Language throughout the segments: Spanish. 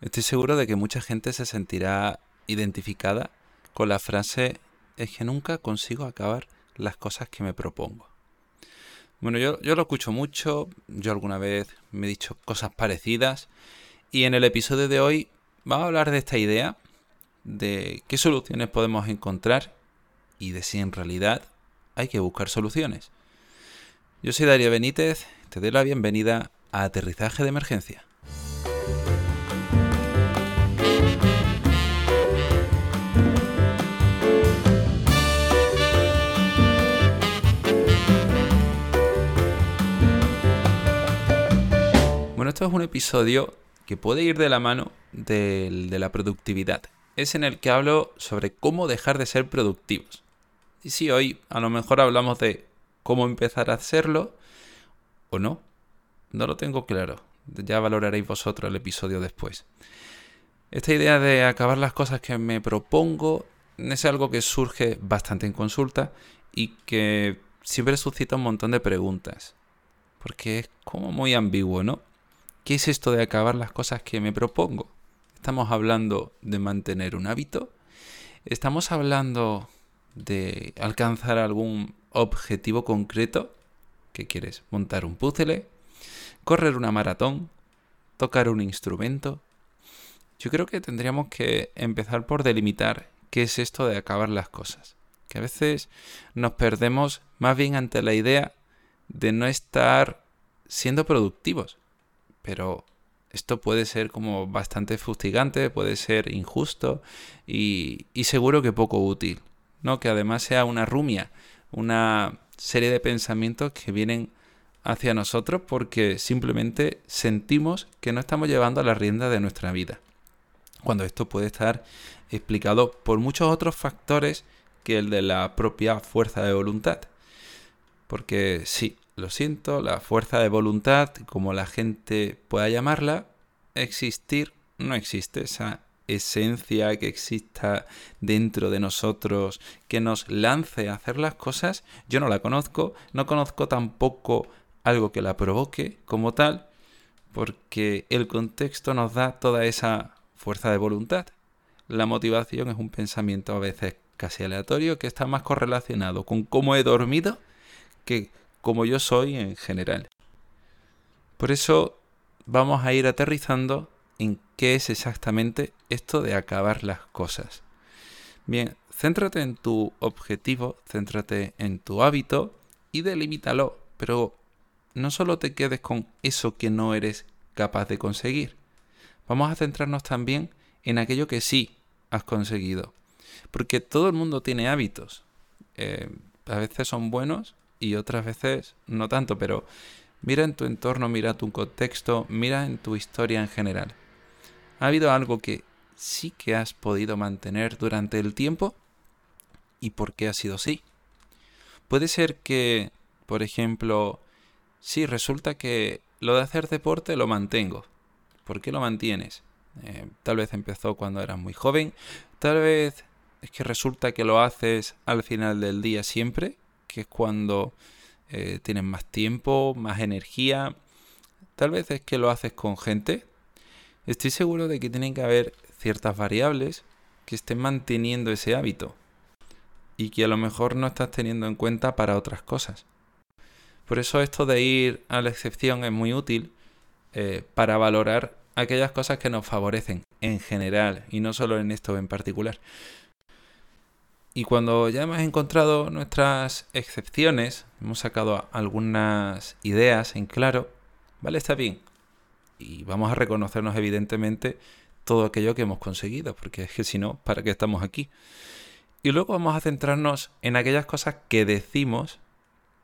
Estoy seguro de que mucha gente se sentirá identificada con la frase es que nunca consigo acabar las cosas que me propongo. Bueno, yo, yo lo escucho mucho, yo alguna vez me he dicho cosas parecidas y en el episodio de hoy vamos a hablar de esta idea, de qué soluciones podemos encontrar y de si en realidad hay que buscar soluciones. Yo soy Darío Benítez, te doy la bienvenida a Aterrizaje de Emergencia. Esto es un episodio que puede ir de la mano de, la productividad. Es en el que hablo sobre cómo dejar de ser productivos. Y si hoy a lo mejor hablamos de cómo empezar a hacerlo o no, no lo tengo claro. Ya valoraréis vosotros el episodio después. Esta idea de acabar las cosas que me propongo es algo que surge bastante en consulta y que siempre suscita un montón de preguntas. Porque es como muy ambiguo, ¿no? ¿Qué es esto de acabar las cosas que me propongo? Estamos hablando de mantener un hábito. Estamos hablando de alcanzar algún objetivo concreto. ¿Qué quieres? ¿Montar un puzzle? ¿Correr una maratón? ¿Tocar un instrumento? Yo creo que tendríamos que empezar por delimitar qué es esto de acabar las cosas. Que a veces nos perdemos más bien ante la idea de no estar siendo productivos pero esto puede ser como bastante fustigante, puede ser injusto y, seguro que poco útil, ¿no? Que además sea una rumia, una serie de pensamientos que vienen hacia nosotros porque simplemente sentimos que no estamos llevando la rienda de nuestra vida. Cuando esto puede estar explicado por muchos otros factores que el de la propia fuerza de voluntad. Porque sí, lo siento, la fuerza de voluntad, como la gente pueda llamarla, existir no existe. Esa esencia que exista dentro de nosotros, que nos lance a hacer las cosas, yo no la conozco, no conozco tampoco algo que la provoque como tal, porque el contexto nos da toda esa fuerza de voluntad. La motivación es un pensamiento a veces casi aleatorio que está más correlacionado con cómo he dormido que como yo soy en general. Por eso vamos a ir aterrizando en qué es exactamente esto de acabar las cosas. Bien, céntrate en tu objetivo, céntrate en tu hábito y delimítalo, pero no solo te quedes con eso que no eres capaz de conseguir. Vamos a centrarnos también en aquello que sí has conseguido. Porque todo el mundo tiene hábitos. Eh, a veces son buenos y otras veces no tanto, pero mira en tu entorno, mira tu contexto, mira en tu historia en general. ¿Ha habido algo que sí que has podido mantener durante el tiempo? ¿Y por qué ha sido así? Puede ser que, por ejemplo, sí, resulta que lo de hacer deporte lo mantengo. ¿Por qué lo mantienes? Eh, tal vez empezó cuando eras muy joven, tal vez es que resulta que lo haces al final del día siempre que es cuando eh, tienes más tiempo, más energía. Tal vez es que lo haces con gente. Estoy seguro de que tienen que haber ciertas variables que estén manteniendo ese hábito y que a lo mejor no estás teniendo en cuenta para otras cosas. Por eso esto de ir a la excepción es muy útil eh, para valorar aquellas cosas que nos favorecen en general y no solo en esto en particular. Y cuando ya hemos encontrado nuestras excepciones, hemos sacado algunas ideas en claro, ¿vale? Está bien. Y vamos a reconocernos evidentemente todo aquello que hemos conseguido, porque es que si no, ¿para qué estamos aquí? Y luego vamos a centrarnos en aquellas cosas que decimos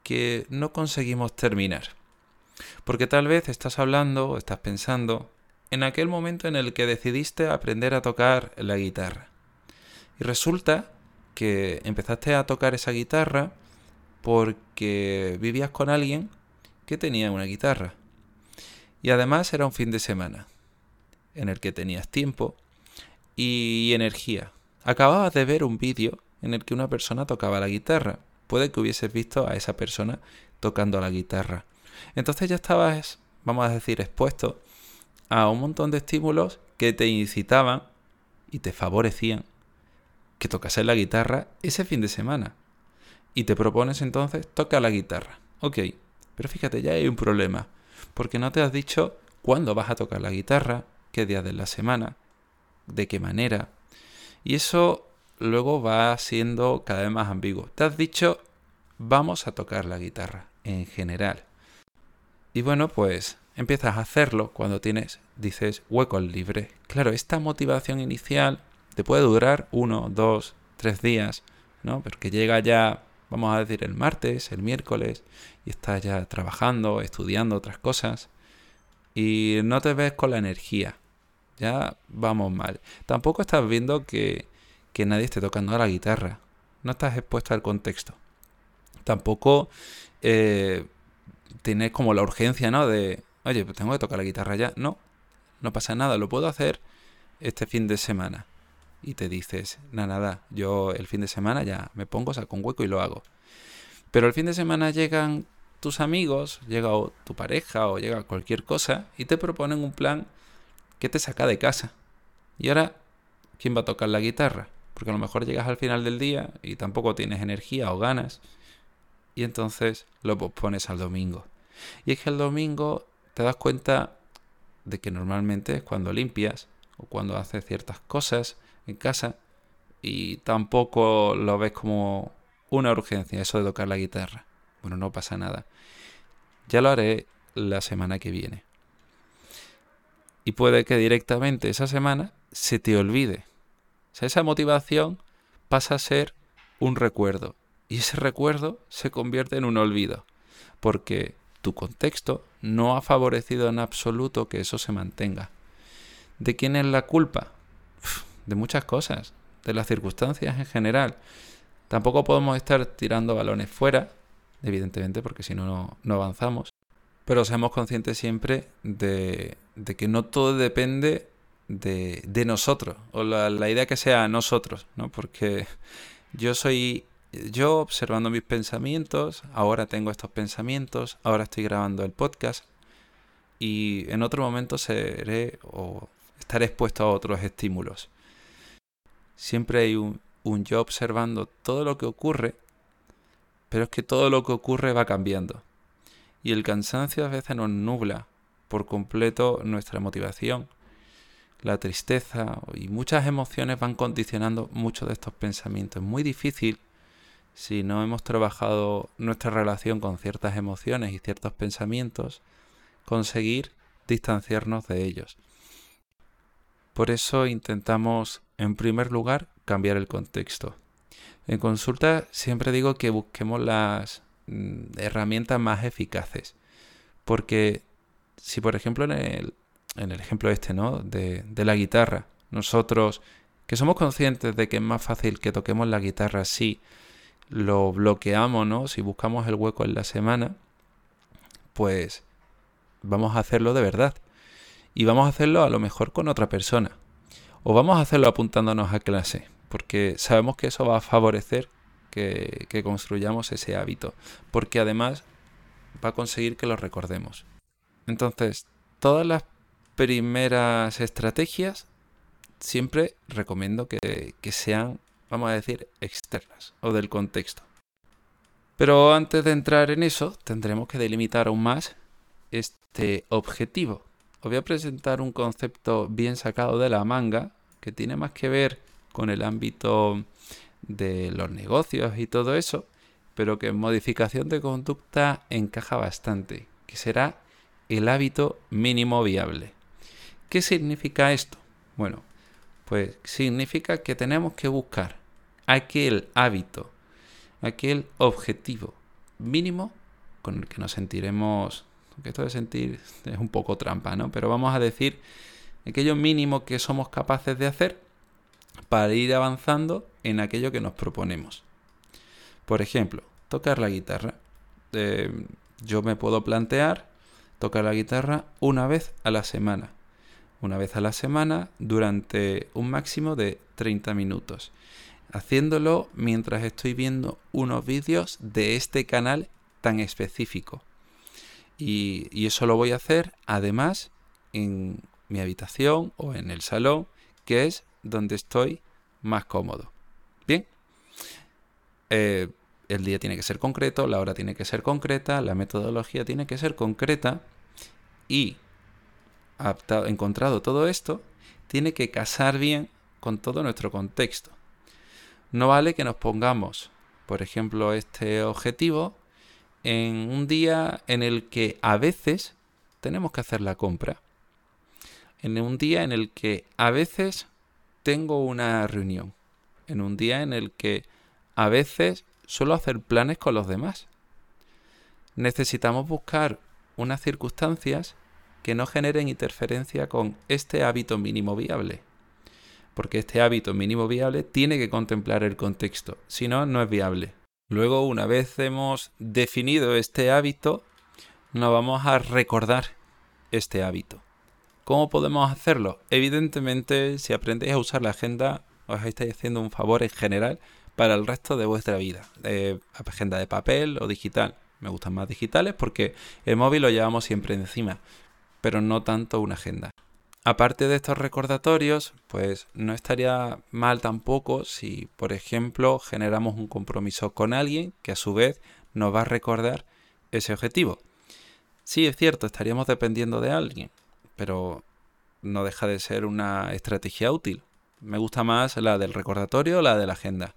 que no conseguimos terminar. Porque tal vez estás hablando o estás pensando en aquel momento en el que decidiste aprender a tocar la guitarra. Y resulta que empezaste a tocar esa guitarra porque vivías con alguien que tenía una guitarra. Y además era un fin de semana en el que tenías tiempo y energía. Acababas de ver un vídeo en el que una persona tocaba la guitarra. Puede que hubieses visto a esa persona tocando la guitarra. Entonces ya estabas, vamos a decir, expuesto a un montón de estímulos que te incitaban y te favorecían que tocases la guitarra ese fin de semana. Y te propones entonces toca la guitarra. Ok, pero fíjate, ya hay un problema. Porque no te has dicho cuándo vas a tocar la guitarra, qué día de la semana, de qué manera. Y eso luego va siendo cada vez más ambiguo. Te has dicho vamos a tocar la guitarra en general. Y bueno, pues empiezas a hacerlo cuando tienes, dices, huecos libres. Claro, esta motivación inicial te puede durar uno, dos, tres días, ¿no? Porque llega ya, vamos a decir, el martes, el miércoles, y estás ya trabajando, estudiando otras cosas, y no te ves con la energía. Ya vamos mal. Tampoco estás viendo que, que nadie esté tocando la guitarra. No estás expuesto al contexto. Tampoco eh, tienes como la urgencia, ¿no? De, oye, pues tengo que tocar la guitarra ya. No, no pasa nada, lo puedo hacer este fin de semana. Y te dices, nada, nada, yo el fin de semana ya me pongo, saco un hueco y lo hago. Pero el fin de semana llegan tus amigos, llega tu pareja o llega cualquier cosa y te proponen un plan que te saca de casa. Y ahora, ¿quién va a tocar la guitarra? Porque a lo mejor llegas al final del día y tampoco tienes energía o ganas. Y entonces lo pospones al domingo. Y es que el domingo te das cuenta de que normalmente es cuando limpias o cuando haces ciertas cosas en casa y tampoco lo ves como una urgencia eso de tocar la guitarra. Bueno, no pasa nada. Ya lo haré la semana que viene. Y puede que directamente esa semana se te olvide. O sea, esa motivación pasa a ser un recuerdo. Y ese recuerdo se convierte en un olvido. Porque tu contexto no ha favorecido en absoluto que eso se mantenga. ¿De quién es la culpa? De muchas cosas, de las circunstancias en general. Tampoco podemos estar tirando balones fuera, evidentemente, porque si no, no avanzamos. Pero seamos conscientes siempre de, que no todo depende de, nosotros, o la, la, idea que sea nosotros, ¿no? Porque yo soy yo observando mis pensamientos, ahora tengo estos pensamientos, ahora estoy grabando el podcast y en otro momento seré o estaré expuesto a otros estímulos. Siempre hay un, yo observando todo lo que ocurre, pero es que todo lo que ocurre va cambiando. Y el cansancio a veces nos nubla por completo nuestra motivación. La tristeza y muchas emociones van condicionando muchos de estos pensamientos. Es muy difícil si no hemos trabajado nuestra relación con ciertas emociones y ciertos pensamientos, conseguir distanciarnos de ellos. Por eso intentamos, en primer lugar, cambiar el contexto. En consulta siempre digo que busquemos las mm, herramientas más eficaces. Porque si, por ejemplo, en el, en el ejemplo este, ¿no? De, de la guitarra, nosotros que somos conscientes de que es más fácil que toquemos la guitarra así, lo bloqueamos, ¿no? Si buscamos el hueco en la semana, pues vamos a hacerlo de verdad. Y vamos a hacerlo a lo mejor con otra persona. O vamos a hacerlo apuntándonos a clase, porque sabemos que eso va a favorecer que, construyamos ese hábito, porque además va a conseguir que lo recordemos. Entonces, todas las primeras estrategias siempre recomiendo que, que sean vamos a decir, externas o del contexto. Pero antes de entrar en eso, tendremos que delimitar aún más este objetivo. Os voy a presentar un concepto bien sacado de la manga que tiene más que ver con el ámbito de los negocios y todo eso, pero que en modificación de conducta encaja bastante, que será el hábito mínimo viable. ¿Qué significa esto? Bueno, pues significa que tenemos que buscar aquel hábito, aquel objetivo mínimo con el que nos sentiremos, que esto de sentir es un poco trampa, ¿no? Pero vamos a decir aquello mínimo que somos capaces de hacer para ir avanzando en aquello que nos proponemos. Por ejemplo, tocar la guitarra. Eh, yo me puedo plantear tocar la guitarra una vez a la semana una vez a la semana durante un máximo de 30 minutos. Haciéndolo mientras estoy viendo unos vídeos de este canal tan específico. Y, eso lo voy a hacer además en mi habitación o en el salón, que es donde estoy más cómodo. Bien, eh, el día tiene que ser concreto, la hora tiene que ser concreta, la metodología tiene que ser concreta y encontrado todo esto, tiene que casar bien con todo nuestro contexto. No vale que nos pongamos, por ejemplo, este objetivo en un día en el que a veces tenemos que hacer la compra. En un día en el que a veces tengo una reunión. En un día en el que a veces suelo hacer planes con los demás. Necesitamos buscar unas circunstancias que no generen interferencia con este hábito mínimo viable. Porque este hábito mínimo viable tiene que contemplar el contexto, si no, no es viable. Luego, una vez hemos definido este hábito, nos vamos a recordar este hábito. ¿Cómo podemos hacerlo? Evidentemente, si aprendéis a usar la agenda, os estáis haciendo un favor en general para el resto de vuestra vida. agenda de papel o digital. Me gustan más digitales porque el móvil lo llevamos siempre encima pero no tanto una agenda. Aparte de estos recordatorios, pues no estaría mal tampoco si, por ejemplo, generamos un compromiso con alguien que a su vez nos va a recordar ese objetivo. Sí, es cierto, estaríamos dependiendo de alguien, pero no deja de ser una estrategia útil. Me gusta más la del recordatorio o la de la agenda.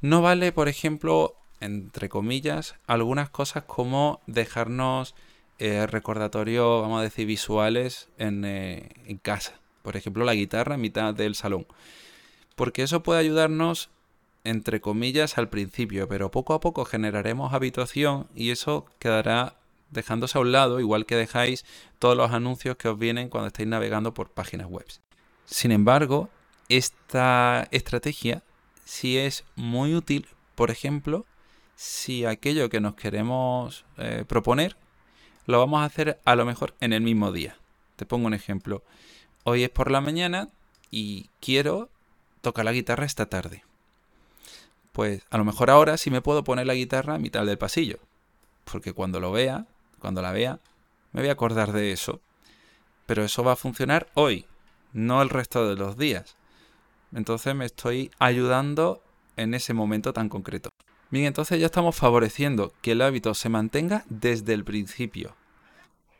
No vale, por ejemplo, entre comillas, algunas cosas como dejarnos eh, recordatorio, vamos a decir, visuales eh, en, casa. Por ejemplo, la guitarra en mitad del salón. Porque eso puede ayudarnos, entre comillas, al principio, pero poco a poco generaremos habituación y eso quedará dejándose a un lado, igual que dejáis todos los anuncios que os vienen cuando estáis navegando por páginas web. Sin embargo, esta estrategia sí es muy útil, por ejemplo, si aquello que nos queremos eh, proponer lo vamos a hacer a lo mejor en el mismo día. Te pongo un ejemplo. Hoy es por la mañana y quiero tocar la guitarra esta tarde. Pues a lo mejor ahora sí me puedo poner la guitarra a mitad del pasillo. Porque cuando lo vea, cuando la vea, me voy a acordar de eso. Pero eso va a funcionar hoy, no el resto de los días. Entonces me estoy ayudando en ese momento tan concreto. Bien, entonces ya estamos favoreciendo que el hábito se mantenga desde el principio.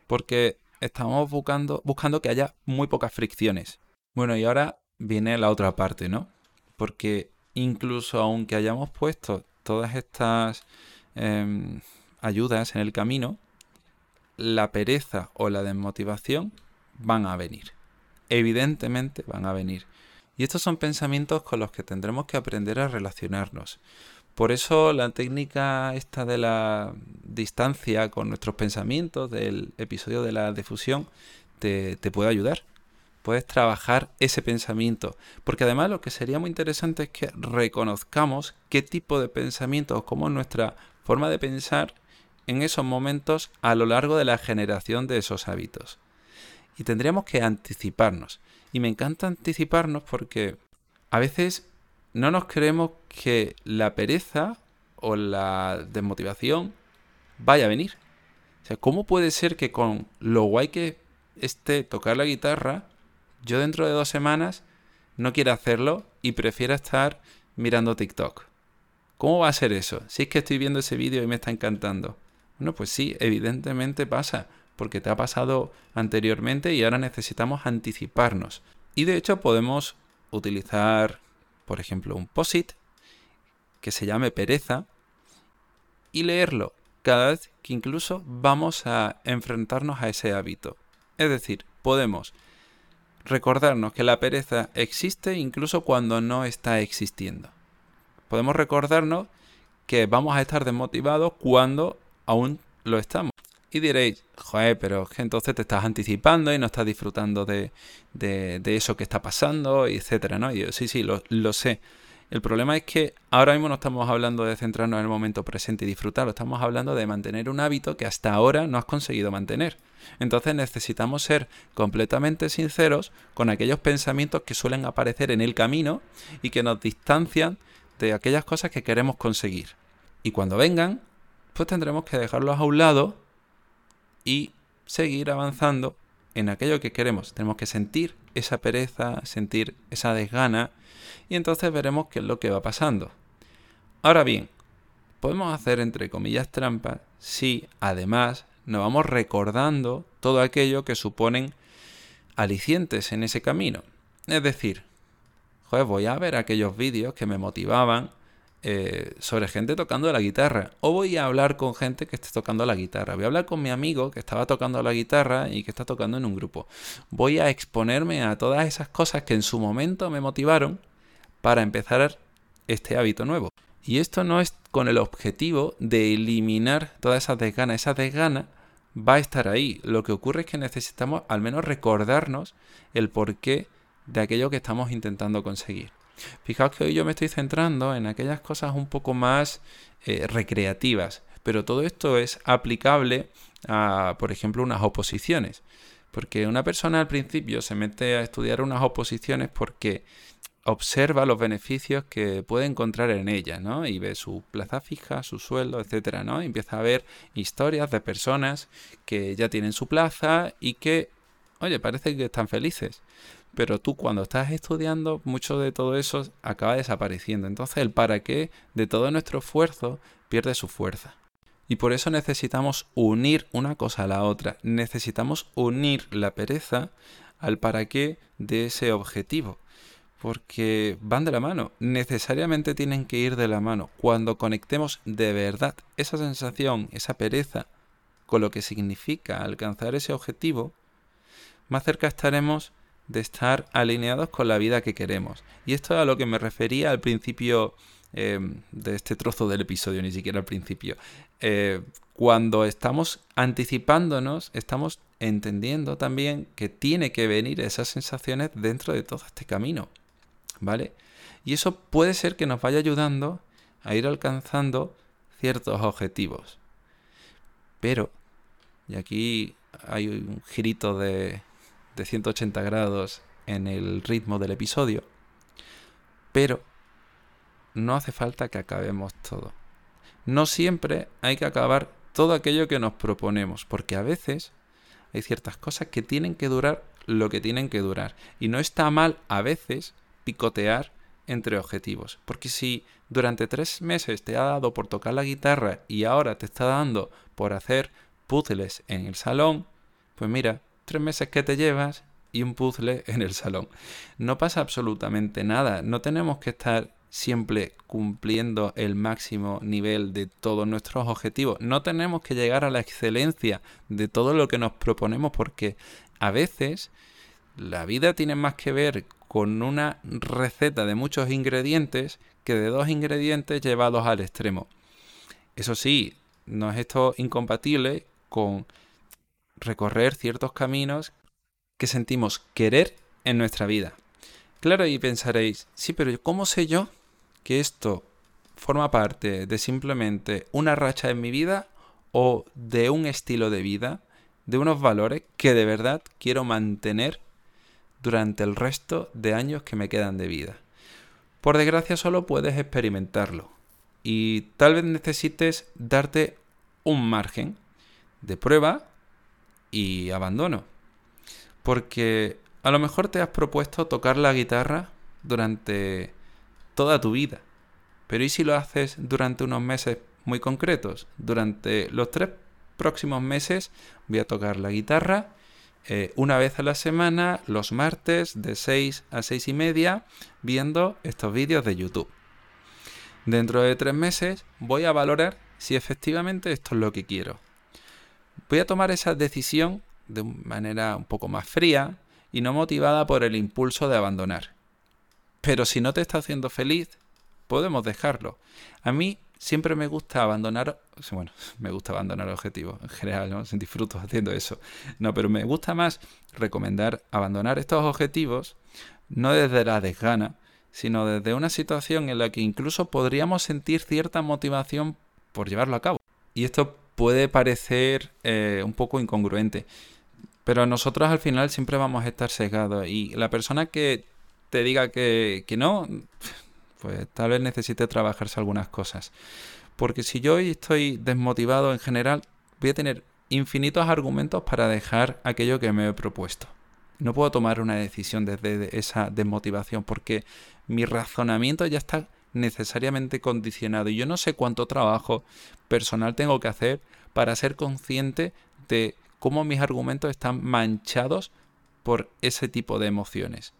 Porque estamos buscando, buscando que haya muy pocas fricciones. Bueno, y ahora viene la otra parte, ¿no? Porque incluso aunque hayamos puesto todas estas em, ayudas en el camino, la pereza o la desmotivación van a venir. Evidentemente van a venir. Y estos son pensamientos con los que tendremos que aprender a relacionarnos. Por eso la técnica esta de la distancia con nuestros pensamientos del episodio de la difusión te, puede ayudar. Puedes trabajar ese pensamiento. Porque además lo que sería muy interesante es que reconozcamos qué tipo de pensamientos, cómo nuestra forma de pensar en esos momentos a lo largo de la generación de esos hábitos. Y tendríamos que anticiparnos. Y me encanta anticiparnos porque a veces no nos creemos que la pereza o la desmotivación vaya a venir. O sea, ¿cómo puede ser que con lo guay que esté tocar la guitarra, yo dentro de dos semanas no quiera hacerlo y prefiera estar mirando TikTok? ¿Cómo va a ser eso? Si es que estoy viendo ese vídeo y me está encantando. Bueno, pues sí, evidentemente pasa, porque te ha pasado anteriormente y ahora necesitamos anticiparnos. Y de hecho podemos utilizar por ejemplo, un POSIT que se llame pereza y leerlo cada vez que incluso vamos a enfrentarnos a ese hábito. Es decir, podemos recordarnos que la pereza existe incluso cuando no está existiendo. Podemos recordarnos que vamos a estar desmotivados cuando aún lo estamos. Y diréis, joder, pero entonces te estás anticipando y no estás disfrutando de, eso que está pasando, etcétera, ¿no? Y yo, sí, sí, lo, lo, sé. El problema es que ahora mismo no estamos hablando de centrarnos en el momento presente y disfrutarlo, estamos hablando de mantener un hábito que hasta ahora no has conseguido mantener. Entonces necesitamos ser completamente sinceros con aquellos pensamientos que suelen aparecer en el camino y que nos distancian de aquellas cosas que queremos conseguir. Y cuando vengan, pues tendremos que dejarlos a un lado y seguir avanzando en aquello que queremos. Tenemos que sentir esa pereza, sentir esa desgana y entonces veremos qué es lo que va pasando. Ahora bien, podemos hacer entre comillas trampas si además nos vamos recordando todo aquello que suponen alicientes en ese camino. Es decir, voy a ver aquellos vídeos que me motivaban eh, sobre gente tocando la guitarra. O voy a hablar con gente que esté tocando la guitarra. Voy a hablar con mi amigo que estaba tocando la guitarra y que está tocando en un grupo. Voy a exponerme a todas esas cosas que en su momento me motivaron para empezar este hábito nuevo. Y esto no es con el objetivo de eliminar todas esas desganas. Esa desgana va a estar ahí. Lo que ocurre es que necesitamos al menos recordarnos el porqué de aquello que estamos intentando conseguir. Fijaos que hoy yo me estoy centrando en aquellas cosas un poco más eh, recreativas, pero todo esto es aplicable a, por ejemplo, unas oposiciones. Porque una persona al principio se mete a estudiar unas oposiciones porque observa los beneficios que puede encontrar en ellas, ¿no? Y ve su plaza fija, su sueldo, etcétera, ¿no? Y empieza a ver historias de personas que ya tienen su plaza y que, oye, parece que están felices pero tú cuando estás estudiando, mucho de todo eso acaba desapareciendo. Entonces el para qué de todo nuestro esfuerzo pierde su fuerza. Y por eso necesitamos unir una cosa a la otra. Necesitamos unir la pereza al para qué de ese objetivo. Porque van de la mano. Necesariamente tienen que ir de la mano. Cuando conectemos de verdad esa sensación, esa pereza, con lo que significa alcanzar ese objetivo, más cerca estaremos de estar alineados con la vida que queremos. Y esto es a lo que me refería al principio eh, de este trozo del episodio, ni siquiera al principio. Eh, cuando estamos anticipándonos, estamos entendiendo también que tiene que venir esas sensaciones dentro de todo este camino. ¿Vale? Y eso puede ser que nos vaya ayudando a ir alcanzando ciertos objetivos. Pero, y aquí hay un girito de, de 180 grados en el ritmo del episodio, pero no hace falta que acabemos todo. No siempre hay que acabar todo aquello que nos proponemos, porque a veces hay ciertas cosas que tienen que durar lo que tienen que durar. Y no está mal a veces picotear entre objetivos, porque si durante tres meses te ha dado por tocar la guitarra y ahora te está dando por hacer puzzles en el salón, pues mira, tres meses que te llevas y un puzzle en el salón. No pasa absolutamente nada. No tenemos que estar siempre cumpliendo el máximo nivel de todos nuestros objetivos. No tenemos que llegar a la excelencia de todo lo que nos proponemos porque a veces la vida tiene más que ver con una receta de muchos ingredientes que de dos ingredientes llevados al extremo. Eso sí, no es esto incompatible con recorrer ciertos caminos que sentimos querer en nuestra vida. Claro, y pensaréis, sí, pero ¿cómo sé yo que esto forma parte de simplemente una racha en mi vida o de un estilo de vida, de unos valores que de verdad quiero mantener durante el resto de años que me quedan de vida? Por desgracia solo puedes experimentarlo y tal vez necesites darte un margen de prueba y abandono. Porque a lo mejor te has propuesto tocar la guitarra durante toda tu vida. Pero ¿y si lo haces durante unos meses muy concretos? Durante los tres próximos meses voy a tocar la guitarra eh, una vez a la semana, los martes, de 6 a 6 y media, viendo estos vídeos de YouTube. Dentro de tres meses voy a valorar si efectivamente esto es lo que quiero voy a tomar esa decisión de manera un poco más fría y no motivada por el impulso de abandonar. Pero si no te está haciendo feliz, podemos dejarlo. A mí siempre me gusta abandonar, bueno, me gusta abandonar objetivos en general, ¿no? Disfruto haciendo eso. No, pero me gusta más recomendar abandonar estos objetivos no desde la desgana, sino desde una situación en la que incluso podríamos sentir cierta motivación por llevarlo a cabo. Y esto puede parecer eh, un poco incongruente. Pero nosotros al final siempre vamos a estar sesgados. Y la persona que te diga que, que no, pues tal vez necesite trabajarse algunas cosas. Porque si yo hoy estoy desmotivado en general, voy a tener infinitos argumentos para dejar aquello que me he propuesto. No puedo tomar una decisión desde esa desmotivación porque mi razonamiento ya está necesariamente condicionado y yo no sé cuánto trabajo personal tengo que hacer para ser consciente de cómo mis argumentos están manchados por ese tipo de emociones.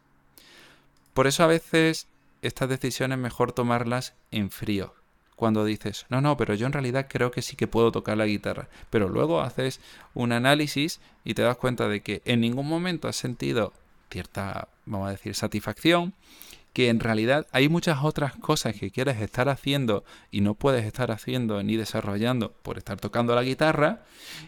Por eso a veces estas decisiones mejor tomarlas en frío. Cuando dices, no, no, pero yo en realidad creo que sí que puedo tocar la guitarra. Pero luego haces un análisis y te das cuenta de que en ningún momento has sentido cierta, vamos a decir, satisfacción, que en realidad hay muchas otras cosas que quieres estar haciendo y no puedes estar haciendo ni desarrollando por estar tocando la guitarra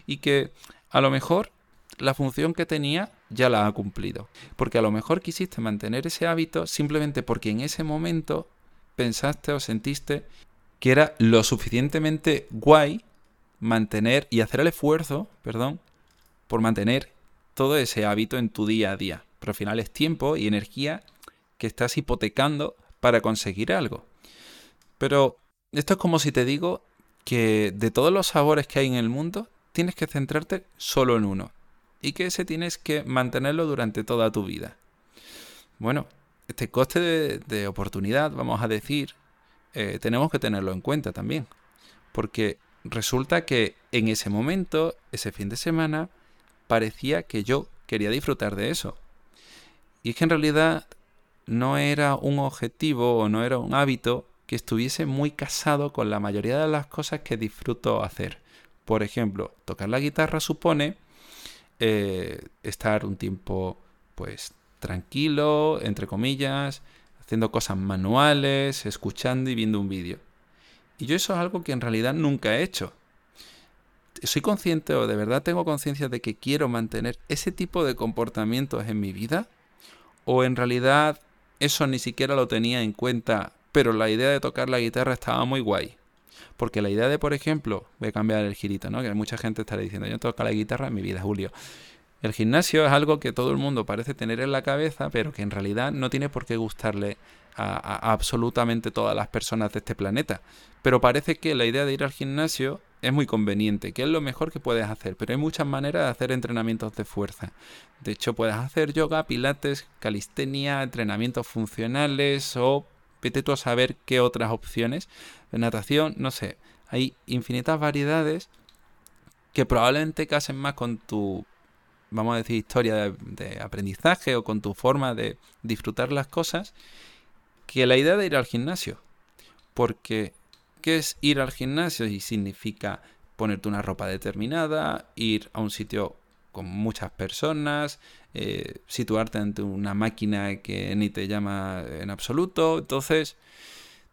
y que a lo mejor la función que tenía ya la ha cumplido. Porque a lo mejor quisiste mantener ese hábito simplemente porque en ese momento pensaste o sentiste que era lo suficientemente guay mantener y hacer el esfuerzo, perdón, por mantener todo ese hábito en tu día a día. Pero al final es tiempo y energía que estás hipotecando para conseguir algo. Pero esto es como si te digo que de todos los sabores que hay en el mundo, tienes que centrarte solo en uno y que ese tienes que mantenerlo durante toda tu vida. Bueno, este coste de, oportunidad, vamos a decir, eh, tenemos que tenerlo en cuenta también. Porque resulta que en ese momento, ese fin de semana, parecía que yo quería disfrutar de eso. Y es que en realidad no era un objetivo o no era un hábito que estuviese muy casado con la mayoría de las cosas que disfruto hacer. Por ejemplo, tocar la guitarra supone eh, estar un tiempo pues tranquilo, entre comillas, haciendo cosas manuales, escuchando y viendo un vídeo. Y yo eso es algo que en realidad nunca he hecho. ¿Soy consciente o de verdad tengo conciencia de que quiero mantener ese tipo de comportamientos en mi vida? ¿O en realidad eso ni siquiera lo tenía en cuenta, pero la idea de tocar la guitarra estaba muy guay? Porque la idea de, por ejemplo, voy a cambiar el girito, ¿no? Que mucha gente estará diciendo, yo toco la guitarra en mi vida, Julio. El gimnasio es algo que todo el mundo parece tener en la cabeza, pero que en realidad no tiene por qué gustarle a, absolutamente todas las personas de este planeta. Pero parece que la idea de ir al gimnasio es muy conveniente, que es lo mejor que puedes hacer, pero hay muchas maneras de hacer entrenamientos de fuerza. De hecho, puedes hacer yoga, pilates, calistenia, entrenamientos funcionales o vete tú a saber qué otras opciones. Natación, no sé, hay infinitas variedades que probablemente casen más con tu, vamos a decir, historia de, aprendizaje o con tu forma de disfrutar las cosas que la idea de ir al gimnasio. Porque, ¿qué es ir al gimnasio? Y significa ponerte una ropa determinada, ir a un sitio con muchas personas, eh, situarte ante una máquina que ni te llama en absoluto. Entonces,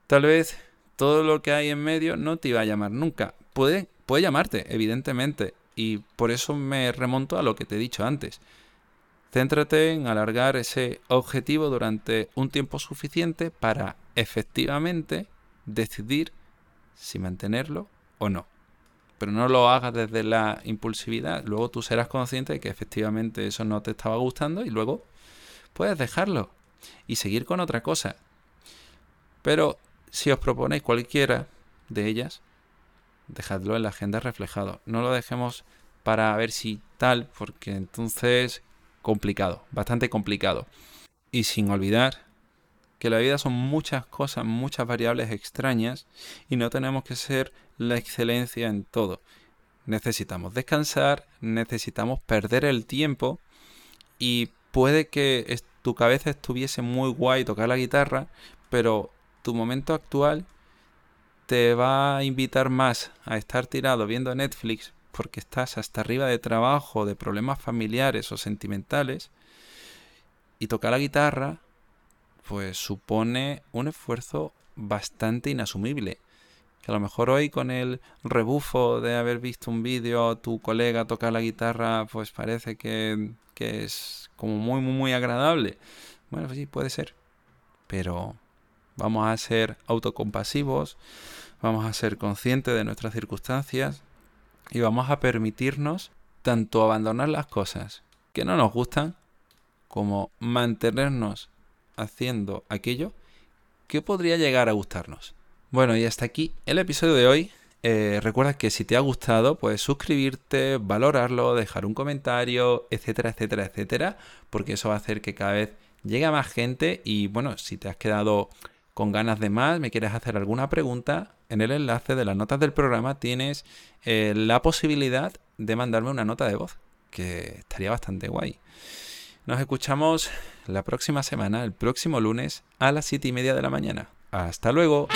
tal vez todo lo que hay en medio no te iba a llamar nunca. Puede, puede llamarte, evidentemente. Y por eso me remonto a lo que te he dicho antes. Céntrate en alargar ese objetivo durante un tiempo suficiente para efectivamente decidir si mantenerlo o no pero no lo hagas desde la impulsividad. Luego tú serás consciente de que efectivamente eso no te estaba gustando y luego puedes dejarlo y seguir con otra cosa. Pero si os proponéis cualquiera de ellas, dejadlo en la agenda reflejado. No lo dejemos para ver si tal, porque entonces complicado, bastante complicado. Y sin olvidar que la vida son muchas cosas, muchas variables extrañas y no tenemos que ser la excelencia en todo. Necesitamos descansar, necesitamos perder el tiempo y puede que tu cabeza estuviese muy guay tocar la guitarra, pero tu momento actual te va a invitar más a estar tirado viendo Netflix porque estás hasta arriba de trabajo, de problemas familiares o sentimentales, y tocar la guitarra pues supone un esfuerzo bastante inasumible. Que a lo mejor hoy con el rebufo de haber visto un vídeo tu colega tocar la guitarra, pues parece que, que es como muy, muy, muy agradable. Bueno, pues sí, puede ser. Pero vamos a ser autocompasivos, vamos a ser conscientes de nuestras circunstancias y vamos a permitirnos tanto abandonar las cosas que no nos gustan como mantenernos haciendo aquello que podría llegar a gustarnos. Bueno, y hasta aquí el episodio de hoy. eh, recuerda que si te ha gustado, puedes suscribirte, valorarlo, dejar un comentario, etcétera, etcétera, etcétera, porque eso va a hacer que cada vez llegue más gente y bueno, si te has quedado con ganas de más, me quieres hacer alguna pregunta, en el enlace de las notas del programa tienes eh, la posibilidad de mandarme una nota de voz, que estaría bastante guay. Nos escuchamos la próxima semana, el próximo lunes, a las 7 y media de la mañana. Hasta luego.